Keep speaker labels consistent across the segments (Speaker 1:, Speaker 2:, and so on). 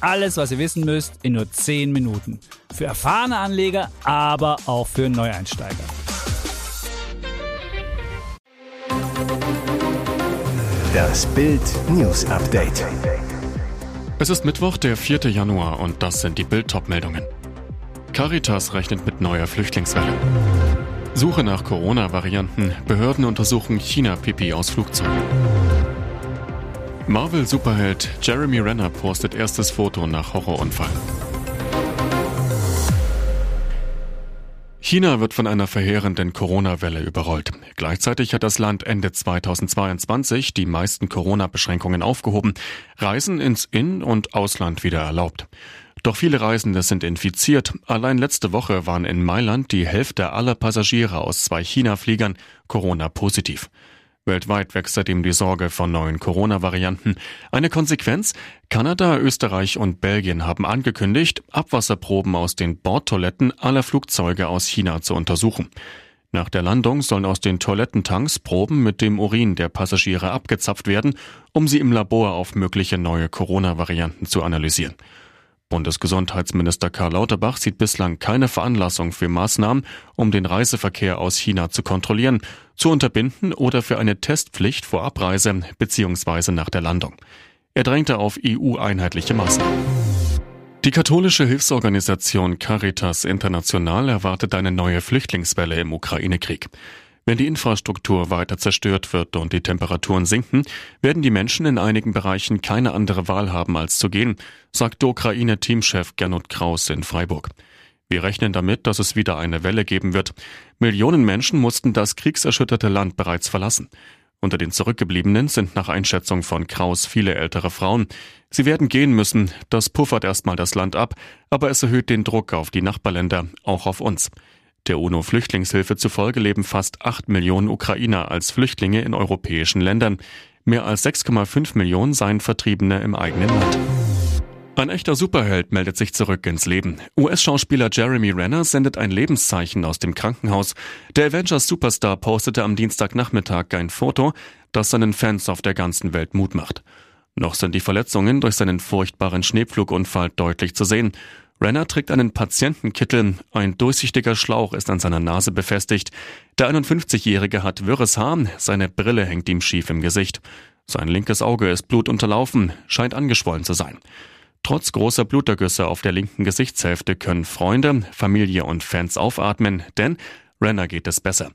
Speaker 1: Alles, was ihr wissen müsst, in nur 10 Minuten. Für erfahrene Anleger, aber auch für Neueinsteiger.
Speaker 2: Das Bild News Update.
Speaker 3: Es ist Mittwoch, der 4. Januar und das sind die Bild-Top-Meldungen. Caritas rechnet mit neuer Flüchtlingswelle. Suche nach Corona-Varianten. Behörden untersuchen China-Pipi aus Flugzeugen. Marvel-Superheld Jeremy Renner postet erstes Foto nach Horrorunfall. China wird von einer verheerenden Corona-Welle überrollt. Gleichzeitig hat das Land Ende 2022 die meisten Corona-Beschränkungen aufgehoben, Reisen ins In- und Ausland wieder erlaubt. Doch viele Reisende sind infiziert. Allein letzte Woche waren in Mailand die Hälfte aller Passagiere aus zwei China-Fliegern Corona-positiv. Weltweit wächst seitdem die Sorge vor neuen Corona-Varianten. Eine Konsequenz? Kanada, Österreich und Belgien haben angekündigt, Abwasserproben aus den Bordtoiletten aller Flugzeuge aus China zu untersuchen. Nach der Landung sollen aus den Toilettentanks Proben mit dem Urin der Passagiere abgezapft werden, um sie im Labor auf mögliche neue Corona-Varianten zu analysieren. Bundesgesundheitsminister Karl Lauterbach sieht bislang keine Veranlassung für Maßnahmen, um den Reiseverkehr aus China zu kontrollieren, zu unterbinden oder für eine Testpflicht vor Abreise bzw. nach der Landung. Er drängte auf EU-einheitliche Maßnahmen. Die katholische Hilfsorganisation Caritas International erwartet eine neue Flüchtlingswelle im Ukraine-Krieg. Wenn die Infrastruktur weiter zerstört wird und die Temperaturen sinken, werden die Menschen in einigen Bereichen keine andere Wahl haben, als zu gehen, sagt der Ukraine-Teamchef Gernot Kraus in Freiburg. Wir rechnen damit, dass es wieder eine Welle geben wird. Millionen Menschen mussten das kriegserschütterte Land bereits verlassen. Unter den Zurückgebliebenen sind nach Einschätzung von Kraus viele ältere Frauen. Sie werden gehen müssen, das puffert erstmal das Land ab, aber es erhöht den Druck auf die Nachbarländer, auch auf uns. Der UNO-Flüchtlingshilfe zufolge leben fast 8 Millionen Ukrainer als Flüchtlinge in europäischen Ländern. Mehr als 6,5 Millionen seien Vertriebene im eigenen Land. Ein echter Superheld meldet sich zurück ins Leben. US-Schauspieler Jeremy Renner sendet ein Lebenszeichen aus dem Krankenhaus. Der Avengers-Superstar postete am Dienstagnachmittag ein Foto, das seinen Fans auf der ganzen Welt Mut macht. Noch sind die Verletzungen durch seinen furchtbaren Schneepflugunfall deutlich zu sehen. Renner trägt einen Patientenkittel, ein durchsichtiger Schlauch ist an seiner Nase befestigt. Der 51-Jährige hat wirres Haar, seine Brille hängt ihm schief im Gesicht. Sein linkes Auge ist blutunterlaufen, scheint angeschwollen zu sein. Trotz großer Blutergüsse auf der linken Gesichtshälfte können Freunde, Familie und Fans aufatmen, denn Renner geht es besser.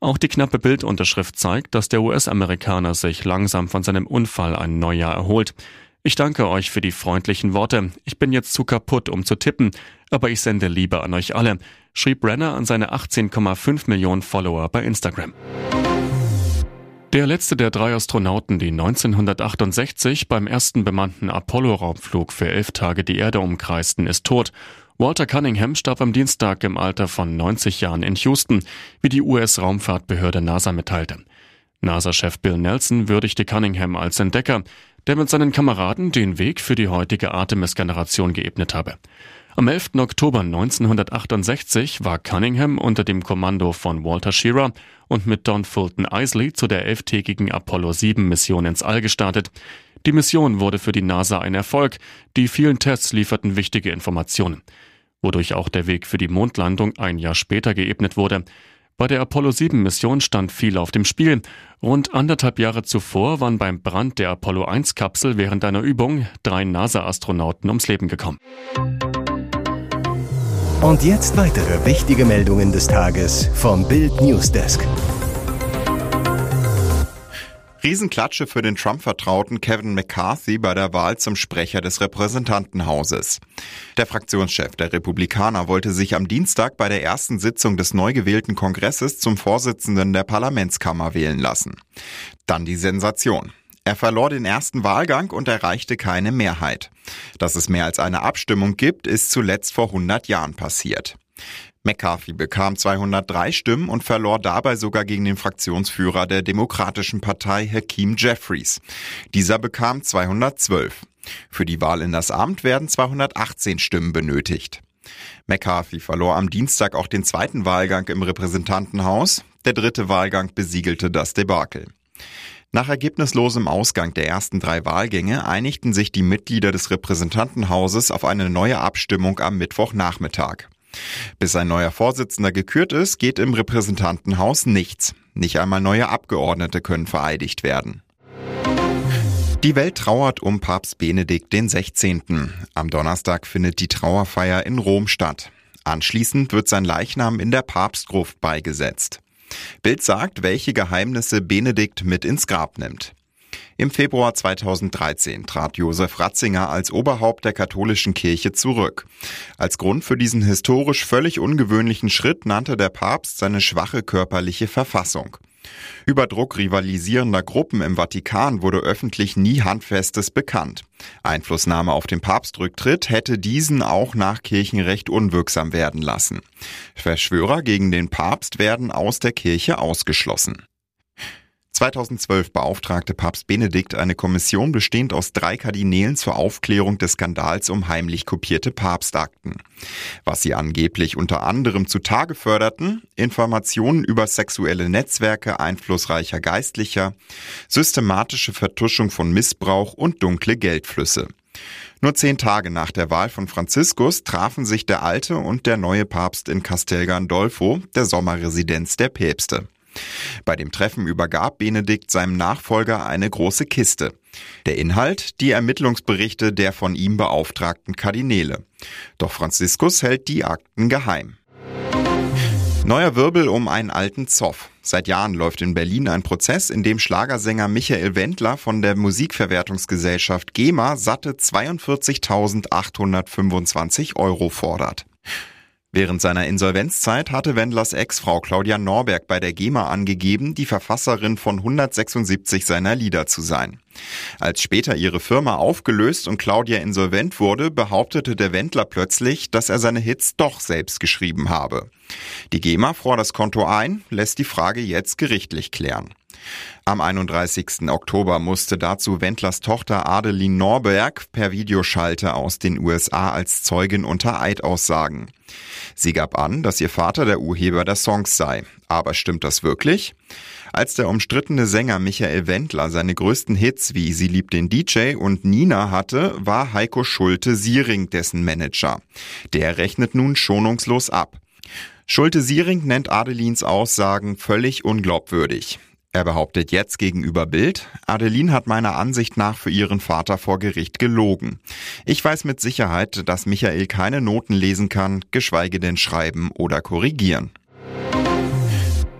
Speaker 3: Auch die knappe Bildunterschrift zeigt, dass der US-Amerikaner sich langsam von seinem Unfall ein Neujahr erholt. Ich danke euch für die freundlichen Worte. Ich bin jetzt zu kaputt, um zu tippen, aber ich sende Liebe an euch alle, schrieb Brenner an seine 18,5 Millionen Follower bei Instagram. Der letzte der drei Astronauten, die 1968 beim ersten bemannten Apollo-Raumflug für elf Tage die Erde umkreisten, ist tot. Walter Cunningham starb am Dienstag im Alter von 90 Jahren in Houston, wie die US-Raumfahrtbehörde NASA mitteilte. NASA-Chef Bill Nelson würdigte Cunningham als Entdecker, der mit seinen Kameraden den Weg für die heutige Artemis-Generation geebnet habe. Am 11. Oktober 1968 war Cunningham unter dem Kommando von Walter Shearer und mit Don Fulton Isley zu der elftägigen Apollo 7 Mission ins All gestartet. Die Mission wurde für die NASA ein Erfolg. Die vielen Tests lieferten wichtige Informationen, wodurch auch der Weg für die Mondlandung ein Jahr später geebnet wurde. Bei der Apollo 7 Mission stand viel auf dem Spiel. Rund anderthalb Jahre zuvor waren beim Brand der Apollo 1 Kapsel während einer Übung drei NASA-Astronauten ums Leben gekommen.
Speaker 2: Und jetzt weitere wichtige Meldungen des Tages vom Bild Newsdesk.
Speaker 4: Riesenklatsche für den Trump-Vertrauten Kevin McCarthy bei der Wahl zum Sprecher des Repräsentantenhauses. Der Fraktionschef der Republikaner wollte sich am Dienstag bei der ersten Sitzung des neu gewählten Kongresses zum Vorsitzenden der Parlamentskammer wählen lassen. Dann die Sensation. Er verlor den ersten Wahlgang und erreichte keine Mehrheit. Dass es mehr als eine Abstimmung gibt, ist zuletzt vor 100 Jahren passiert. McCarthy bekam 203 Stimmen und verlor dabei sogar gegen den Fraktionsführer der Demokratischen Partei, Hakeem Jeffries. Dieser bekam 212. Für die Wahl in das Amt werden 218 Stimmen benötigt. McCarthy verlor am Dienstag auch den zweiten Wahlgang im Repräsentantenhaus. Der dritte Wahlgang besiegelte das Debakel. Nach ergebnislosem Ausgang der ersten drei Wahlgänge einigten sich die Mitglieder des Repräsentantenhauses auf eine neue Abstimmung am Mittwochnachmittag. Bis ein neuer Vorsitzender gekürt ist, geht im Repräsentantenhaus nichts. Nicht einmal neue Abgeordnete können vereidigt werden. Die Welt trauert um Papst Benedikt XVI. Am Donnerstag findet die Trauerfeier in Rom statt. Anschließend wird sein Leichnam in der Papstgruft beigesetzt. Bild sagt, welche Geheimnisse Benedikt mit ins Grab nimmt. Im Februar 2013 trat Josef Ratzinger als Oberhaupt der katholischen Kirche zurück. Als Grund für diesen historisch völlig ungewöhnlichen Schritt nannte der Papst seine schwache körperliche Verfassung. Über Druck rivalisierender Gruppen im Vatikan wurde öffentlich nie Handfestes bekannt. Einflussnahme auf den Papstrücktritt hätte diesen auch nach Kirchenrecht unwirksam werden lassen. Verschwörer gegen den Papst werden aus der Kirche ausgeschlossen. 2012 beauftragte Papst Benedikt eine Kommission bestehend aus drei Kardinälen zur Aufklärung des Skandals um heimlich kopierte Papstakten. Was sie angeblich unter anderem zutage förderten, Informationen über sexuelle Netzwerke einflussreicher Geistlicher, systematische Vertuschung von Missbrauch und dunkle Geldflüsse. Nur zehn Tage nach der Wahl von Franziskus trafen sich der alte und der neue Papst in Castel Gandolfo, der Sommerresidenz der Päpste. Bei dem Treffen übergab Benedikt seinem Nachfolger eine große Kiste. Der Inhalt die Ermittlungsberichte der von ihm beauftragten Kardinäle. Doch Franziskus hält die Akten geheim. Neuer Wirbel um einen alten Zoff. Seit Jahren läuft in Berlin ein Prozess, in dem Schlagersänger Michael Wendler von der Musikverwertungsgesellschaft GEMA satte 42.825 Euro fordert. Während seiner Insolvenzzeit hatte Wendlers Ex-Frau Claudia Norberg bei der GEMA angegeben, die Verfasserin von 176 seiner Lieder zu sein. Als später ihre Firma aufgelöst und Claudia insolvent wurde, behauptete der Wendler plötzlich, dass er seine Hits doch selbst geschrieben habe. Die GEMA fror das Konto ein, lässt die Frage jetzt gerichtlich klären. Am 31. Oktober musste dazu Wendlers Tochter Adeline Norberg per Videoschalte aus den USA als Zeugin unter Eid aussagen. Sie gab an, dass ihr Vater der Urheber der Songs sei. Aber stimmt das wirklich? Als der umstrittene Sänger Michael Wendler seine größten Hits wie Sie liebt den DJ und Nina hatte, war Heiko Schulte-Siering dessen Manager. Der rechnet nun schonungslos ab. Schulte-Siering nennt Adelins Aussagen völlig unglaubwürdig. Er behauptet jetzt gegenüber Bild, Adeline hat meiner Ansicht nach für ihren Vater vor Gericht gelogen. Ich weiß mit Sicherheit, dass Michael keine Noten lesen kann, geschweige denn schreiben oder korrigieren.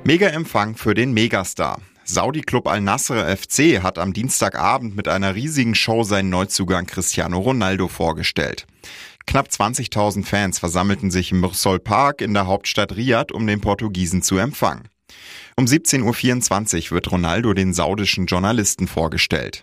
Speaker 4: Mega-Empfang für den Megastar. Saudi-Club Al-Nasr FC hat am Dienstagabend mit einer riesigen Show seinen Neuzugang Cristiano Ronaldo vorgestellt. Knapp 20.000 Fans versammelten sich im Mursol Park in der Hauptstadt Riyadh, um den Portugiesen zu empfangen. Um 17.24 Uhr wird Ronaldo den saudischen Journalisten vorgestellt.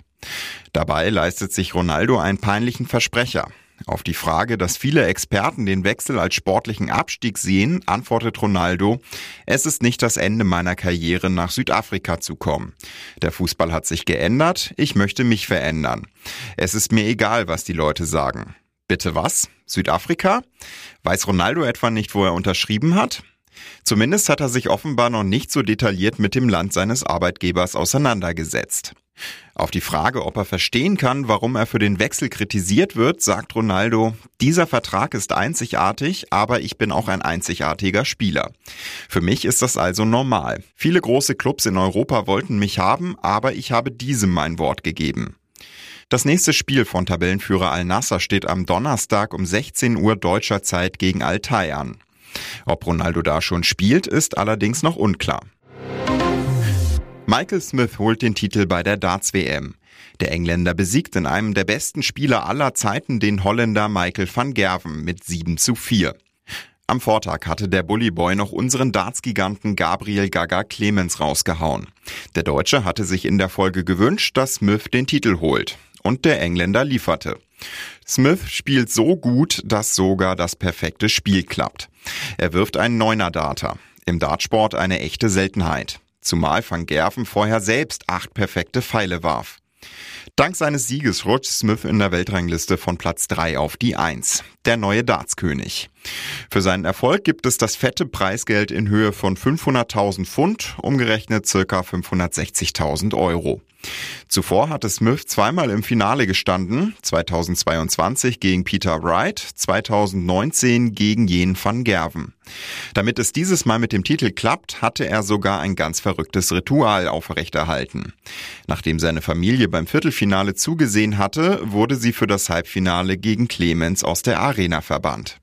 Speaker 4: Dabei leistet sich Ronaldo einen peinlichen Versprecher. Auf die Frage, dass viele Experten den Wechsel als sportlichen Abstieg sehen, antwortet Ronaldo, es ist nicht das Ende meiner Karriere nach Südafrika zu kommen. Der Fußball hat sich geändert, ich möchte mich verändern. Es ist mir egal, was die Leute sagen. Bitte was? Südafrika? Weiß Ronaldo etwa nicht, wo er unterschrieben hat? Zumindest hat er sich offenbar noch nicht so detailliert mit dem Land seines Arbeitgebers auseinandergesetzt. Auf die Frage, ob er verstehen kann, warum er für den Wechsel kritisiert wird, sagt Ronaldo, dieser Vertrag ist einzigartig, aber ich bin auch ein einzigartiger Spieler. Für mich ist das also normal. Viele große Clubs in Europa wollten mich haben, aber ich habe diesem mein Wort gegeben. Das nächste Spiel von Tabellenführer Al-Nasser steht am Donnerstag um 16 Uhr deutscher Zeit gegen Altay an. Ob Ronaldo da schon spielt, ist allerdings noch unklar. Michael Smith holt den Titel bei der Darts-WM. Der Engländer besiegt in einem der besten Spieler aller Zeiten den Holländer Michael van Gerven mit 7 zu 4. Am Vortag hatte der Bullyboy noch unseren Darts-Giganten Gabriel Gaga Clemens rausgehauen. Der Deutsche hatte sich in der Folge gewünscht, dass Smith den Titel holt. Und der Engländer lieferte. Smith spielt so gut, dass sogar das perfekte Spiel klappt. Er wirft einen Neuner-Data. Im Dartsport eine echte Seltenheit. Zumal Van Gerven vorher selbst acht perfekte Pfeile warf. Dank seines Sieges rutscht Smith in der Weltrangliste von Platz 3 auf die 1, der neue Dartskönig. Für seinen Erfolg gibt es das fette Preisgeld in Höhe von 500.000 Pfund, umgerechnet circa 560.000 Euro. Zuvor hatte Smith zweimal im Finale gestanden, 2022 gegen Peter Wright, 2019 gegen Jen van Gerven. Damit es dieses Mal mit dem Titel klappt, hatte er sogar ein ganz verrücktes Ritual aufrechterhalten. Nachdem seine Familie beim Viertelfinale zugesehen hatte, wurde sie für das Halbfinale gegen Clemens aus der Arena verbannt.